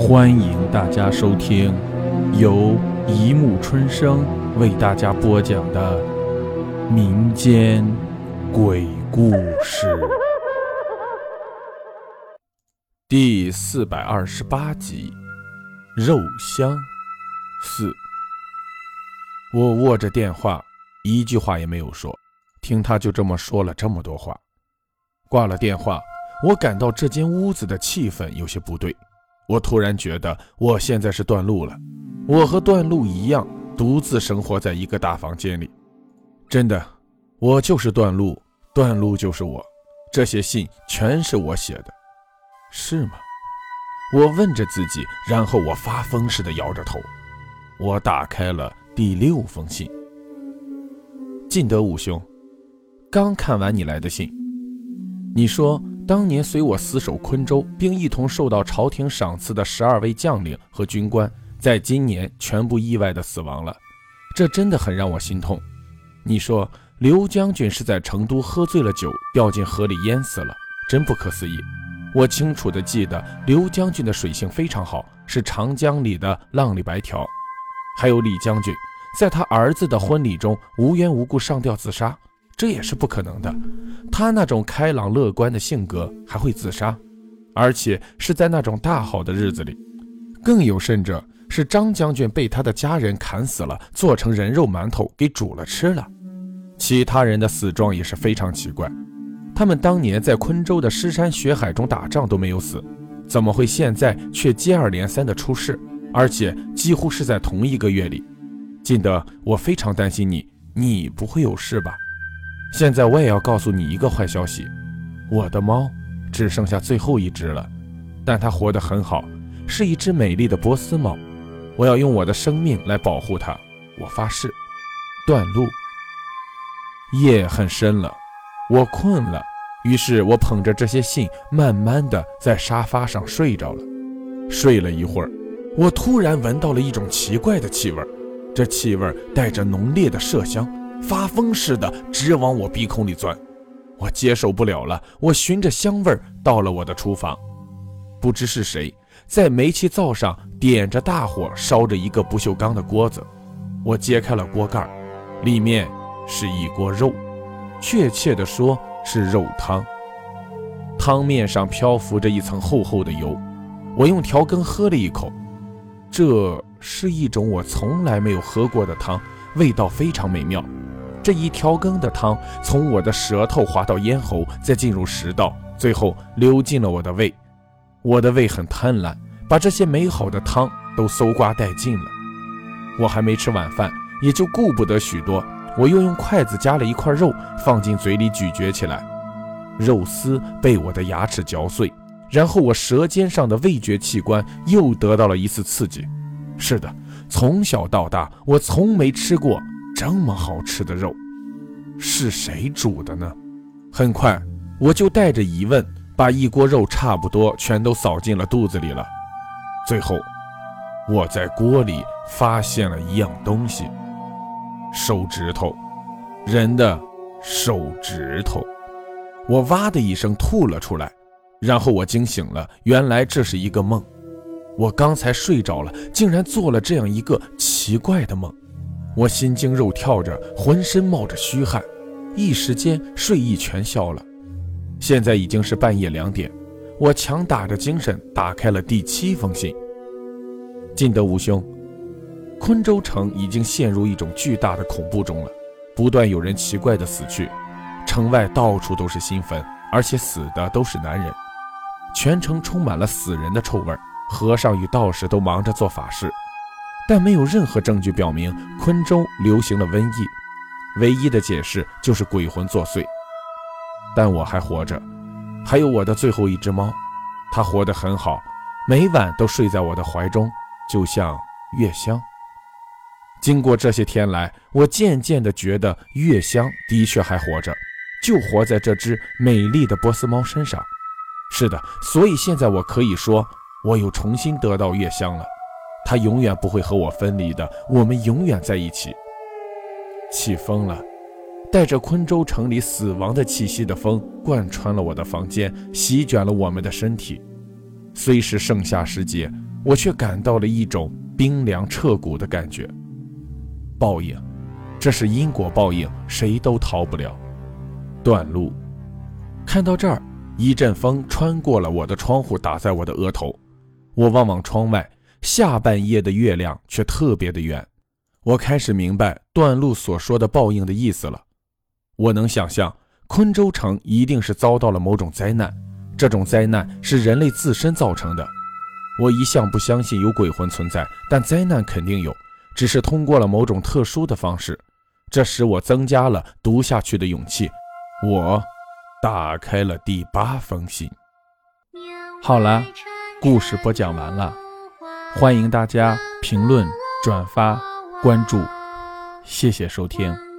欢迎大家收听由一木春生为大家播讲的民间鬼故事第四百二十八集《肉香四》。我握着电话，一句话也没有说，听他就这么说了这么多话。挂了电话，我感到这间屋子的气氛有些不对。我突然觉得我现在是段路了，我和段路一样，独自生活在一个大房间里。真的，我就是段路，段路就是我。这些信全是我写的，是吗？我问着自己，然后我发疯似的摇着头。我打开了第六封信。晋德武兄，刚看完你来的信，你说。当年随我死守昆州，并一同受到朝廷赏赐的十二位将领和军官，在今年全部意外的死亡了，这真的很让我心痛。你说刘将军是在成都喝醉了酒，掉进河里淹死了，真不可思议。我清楚的记得刘将军的水性非常好，是长江里的浪里白条。还有李将军，在他儿子的婚礼中无缘无故上吊自杀。这也是不可能的。他那种开朗乐观的性格还会自杀，而且是在那种大好的日子里。更有甚者，是张将军被他的家人砍死了，做成人肉馒头给煮了吃了。其他人的死状也是非常奇怪，他们当年在昆州的尸山血海中打仗都没有死，怎么会现在却接二连三的出事，而且几乎是在同一个月里？金德，我非常担心你，你不会有事吧？现在我也要告诉你一个坏消息，我的猫只剩下最后一只了，但它活得很好，是一只美丽的波斯猫。我要用我的生命来保护它，我发誓。断路。夜很深了，我困了，于是我捧着这些信，慢慢的在沙发上睡着了。睡了一会儿，我突然闻到了一种奇怪的气味，这气味带着浓烈的麝香。发疯似的直往我鼻孔里钻，我接受不了了。我循着香味儿到了我的厨房，不知是谁在煤气灶上点着大火烧着一个不锈钢的锅子。我揭开了锅盖，里面是一锅肉，确切的说是肉汤。汤面上漂浮着一层厚厚的油。我用调羹喝了一口，这是一种我从来没有喝过的汤，味道非常美妙。这一调羹的汤从我的舌头滑到咽喉，再进入食道，最后流进了我的胃。我的胃很贪婪，把这些美好的汤都搜刮殆尽了。我还没吃晚饭，也就顾不得许多。我又用筷子夹了一块肉放进嘴里咀嚼起来，肉丝被我的牙齿嚼碎，然后我舌尖上的味觉器官又得到了一次刺激。是的，从小到大我从没吃过。这么好吃的肉，是谁煮的呢？很快，我就带着疑问，把一锅肉差不多全都扫进了肚子里了。最后，我在锅里发现了一样东西——手指头，人的手指头。我哇的一声吐了出来，然后我惊醒了，原来这是一个梦。我刚才睡着了，竟然做了这样一个奇怪的梦。我心惊肉跳着，浑身冒着虚汗，一时间睡意全消了。现在已经是半夜两点，我强打着精神打开了第七封信。晋德武兄，昆州城已经陷入一种巨大的恐怖中了，不断有人奇怪的死去，城外到处都是新坟，而且死的都是男人，全城充满了死人的臭味儿，和尚与道士都忙着做法事。但没有任何证据表明昆州流行了瘟疫，唯一的解释就是鬼魂作祟。但我还活着，还有我的最后一只猫，它活得很好，每晚都睡在我的怀中，就像月香。经过这些天来，我渐渐地觉得月香的确还活着，就活在这只美丽的波斯猫身上。是的，所以现在我可以说，我又重新得到月香了。他永远不会和我分离的，我们永远在一起。起风了，带着昆州城里死亡的气息的风贯穿了我的房间，席卷了我们的身体。虽是盛夏时节，我却感到了一种冰凉彻骨的感觉。报应，这是因果报应，谁都逃不了。断路。看到这儿，一阵风穿过了我的窗户，打在我的额头。我望望窗外，下半夜的月亮却特别的圆。我开始明白段路所说的报应的意思了。我能想象，昆州城一定是遭到了某种灾难，这种灾难是人类自身造成的。我一向不相信有鬼魂存在，但灾难肯定有，只是通过了某种特殊的方式。这使我增加了读下去的勇气。我打开了第八封信。好了，故事播讲完了，欢迎大家评论、转发、关注，谢谢收听。